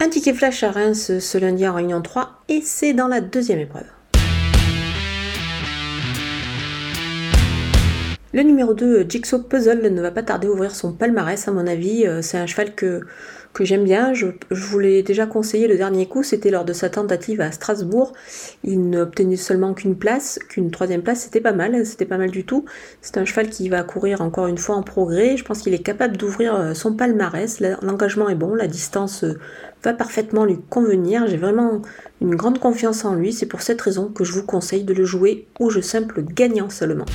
Un ticket flash à Reims ce lundi en réunion 3 et c'est dans la deuxième épreuve. Le numéro 2, Jigsaw Puzzle, ne va pas tarder à ouvrir son palmarès à mon avis. Euh, c'est un cheval que, j'aime bien. Je, vous l'ai déjà conseillé le dernier coup, c'était lors de sa tentative à Strasbourg. Il n'obtenait seulement qu'une place, qu'une troisième place, c'était pas mal, c'était pas mal du tout. C'est un cheval qui va courir encore une fois en progrès. Je pense qu'il est capable d'ouvrir euh, son palmarès. L'engagement est bon, la distance euh, va parfaitement lui convenir. J'ai vraiment une grande confiance en lui. C'est pour cette raison que je vous conseille de le jouer au jeu simple gagnant seulement.